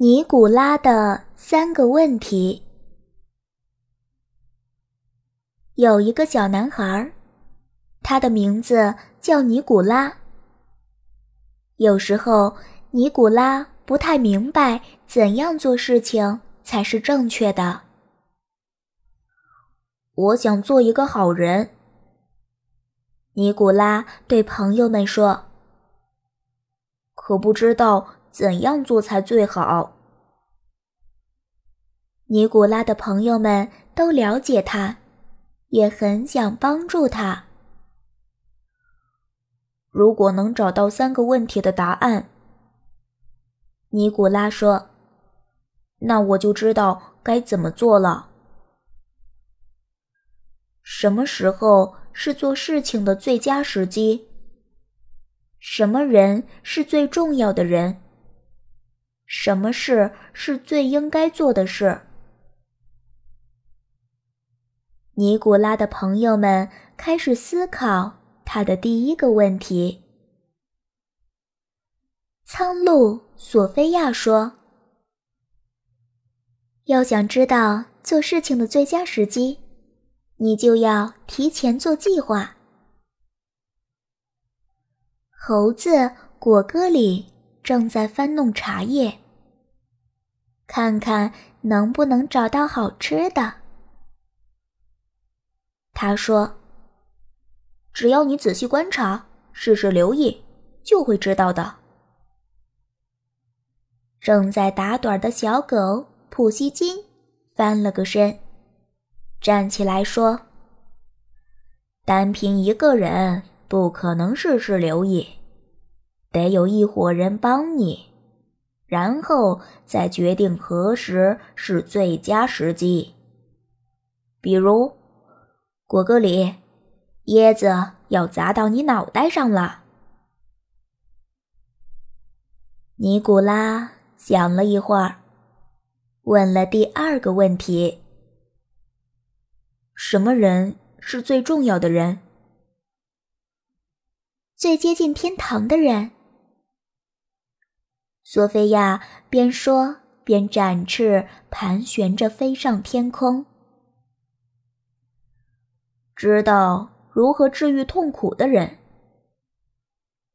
尼古拉的三个问题。有一个小男孩，他的名字叫尼古拉。有时候，尼古拉不太明白怎样做事情才是正确的。我想做一个好人，尼古拉对朋友们说。可不知道。怎样做才最好？尼古拉的朋友们都了解他，也很想帮助他。如果能找到三个问题的答案，尼古拉说：“那我就知道该怎么做了。什么时候是做事情的最佳时机？什么人是最重要的人？”什么事是最应该做的事？尼古拉的朋友们开始思考他的第一个问题。苍鹭索菲亚说：“要想知道做事情的最佳时机，你就要提前做计划。”猴子果戈里。正在翻弄茶叶，看看能不能找到好吃的。他说：“只要你仔细观察，事事留意，就会知道的。”正在打盹的小狗普希金翻了个身，站起来说：“单凭一个人不可能事事留意。”得有一伙人帮你，然后再决定何时是最佳时机。比如，果戈里，椰子要砸到你脑袋上了。尼古拉想了一会儿，问了第二个问题：什么人是最重要的人？最接近天堂的人。索菲亚边说边展翅盘旋着飞上天空。知道如何治愈痛苦的人，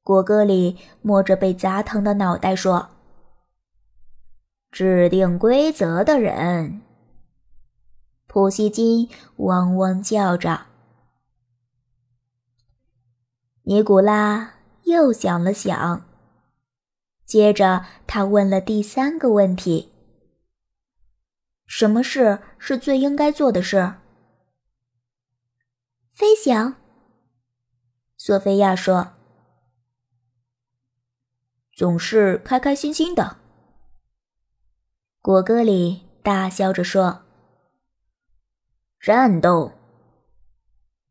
果戈里摸着被砸疼的脑袋说：“制定规则的人。”普希金汪汪叫着。尼古拉又想了想。接着，他问了第三个问题：“什么事是最应该做的事？”飞翔。索菲亚说：“总是开开心心的。”果戈里大笑着说：“战斗。”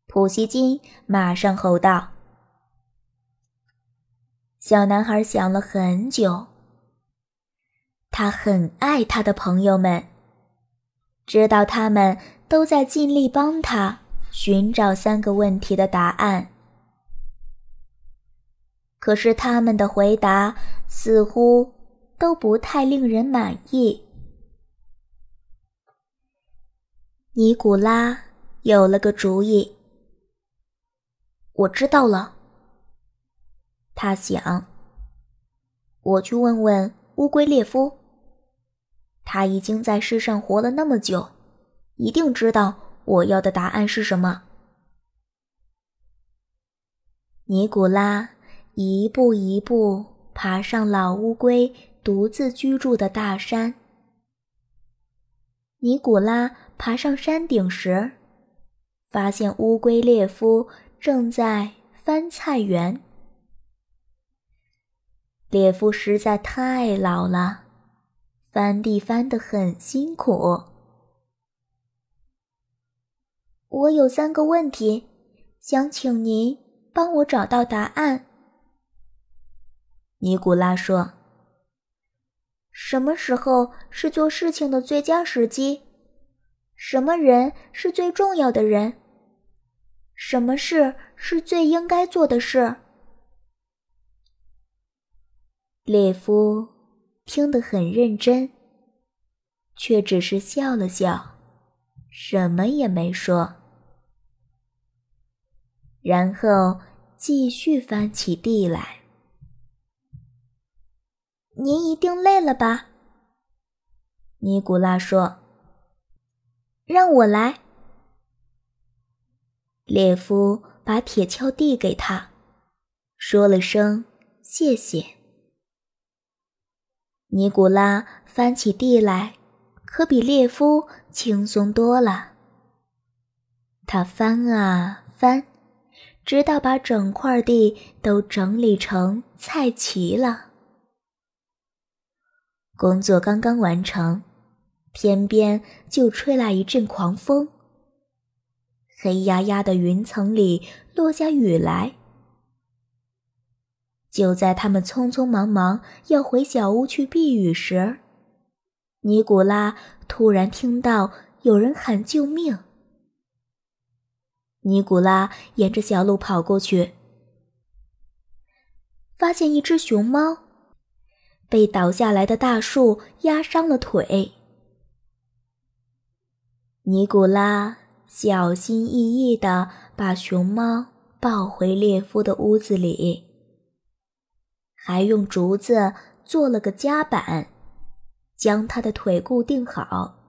普希金马上吼道。小男孩想了很久。他很爱他的朋友们，知道他们都在尽力帮他寻找三个问题的答案。可是他们的回答似乎都不太令人满意。尼古拉有了个主意。我知道了。他想：“我去问问乌龟列夫，他已经在世上活了那么久，一定知道我要的答案是什么。”尼古拉一步一步爬上老乌龟独自居住的大山。尼古拉爬上山顶时，发现乌龟列夫正在翻菜园。列夫实在太老了，翻地翻得很辛苦。我有三个问题，想请您帮我找到答案。尼古拉说：“什么时候是做事情的最佳时机？什么人是最重要的人？什么事是最应该做的事？”列夫听得很认真，却只是笑了笑，什么也没说，然后继续翻起地来。您一定累了吧？尼古拉说：“让我来。”列夫把铁锹递给他，说了声谢谢。尼古拉翻起地来，可比列夫轻松多了。他翻啊翻，直到把整块地都整理成菜畦了。工作刚刚完成。天边就吹来一阵狂风，黑压压的云层里落下雨来。就在他们匆匆忙忙要回小屋去避雨时，尼古拉突然听到有人喊救命。尼古拉沿着小路跑过去，发现一只熊猫被倒下来的大树压伤了腿。尼古拉小心翼翼地把熊猫抱回列夫的屋子里，还用竹子做了个夹板，将他的腿固定好。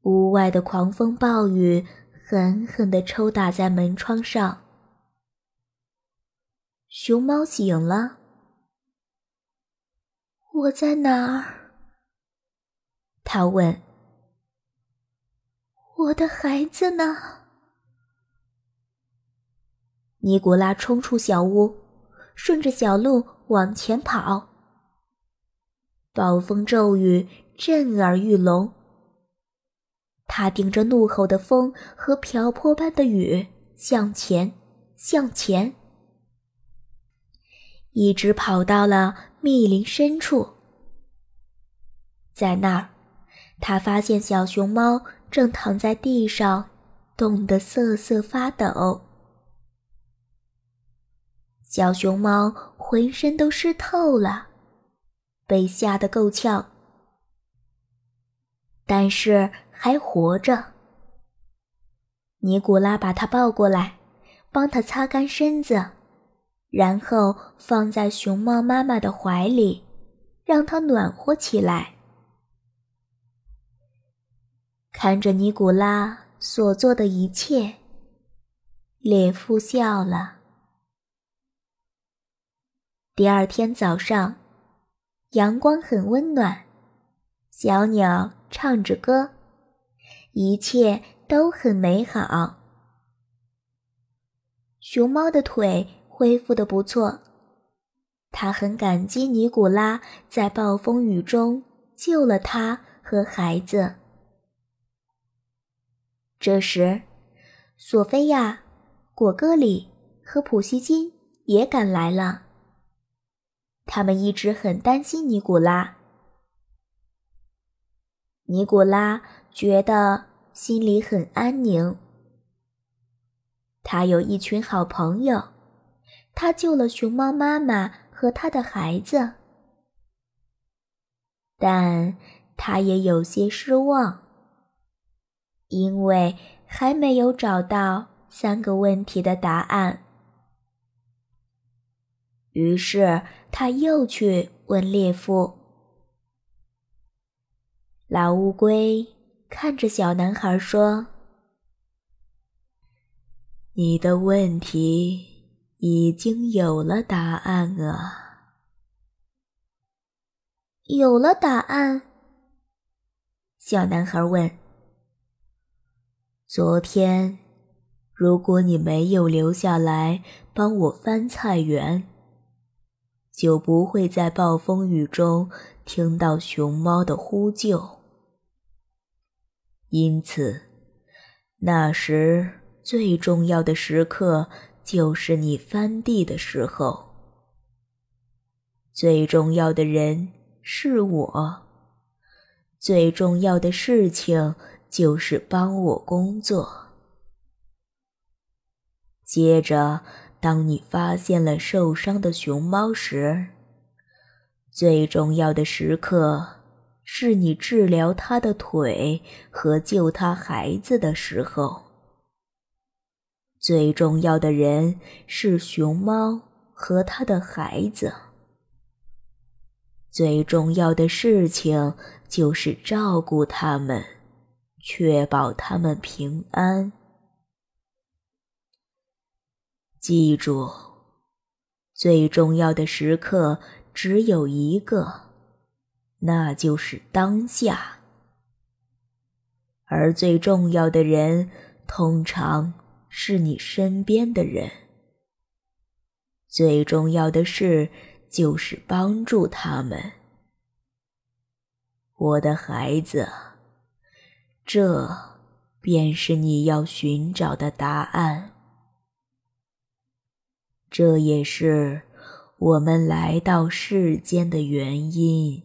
屋外的狂风暴雨狠狠地抽打在门窗上。熊猫醒了，我在哪儿？他问：“我的孩子呢？”尼古拉冲出小屋，顺着小路往前跑。暴风骤雨震耳欲聋，他顶着怒吼的风和瓢泼般的雨向前，向前，一直跑到了密林深处，在那儿。他发现小熊猫正躺在地上，冻得瑟瑟发抖。小熊猫浑身都湿透了，被吓得够呛，但是还活着。尼古拉把它抱过来，帮它擦干身子，然后放在熊猫妈妈的怀里，让它暖和起来。看着尼古拉所做的一切，列夫笑了。第二天早上，阳光很温暖，小鸟唱着歌，一切都很美好。熊猫的腿恢复的不错，它很感激尼古拉在暴风雨中救了它和孩子。这时，索菲亚、果戈里和普希金也赶来了。他们一直很担心尼古拉。尼古拉觉得心里很安宁。他有一群好朋友，他救了熊猫妈妈和他的孩子，但他也有些失望。因为还没有找到三个问题的答案，于是他又去问列夫。老乌龟看着小男孩说：“你的问题已经有了答案啊。”有了答案？小男孩问。昨天，如果你没有留下来帮我翻菜园，就不会在暴风雨中听到熊猫的呼救。因此，那时最重要的时刻就是你翻地的时候。最重要的人是我，最重要的事情。就是帮我工作。接着，当你发现了受伤的熊猫时，最重要的时刻。是你治疗他的腿和救他孩子的时候，最重要的人是熊猫和他的孩子。最重要的事情就是照顾他们，确保他们平安。记住，最重要的时刻只有一个。那就是当下，而最重要的人通常是你身边的人。最重要的事就是帮助他们，我的孩子，这便是你要寻找的答案。这也是我们来到世间的原因。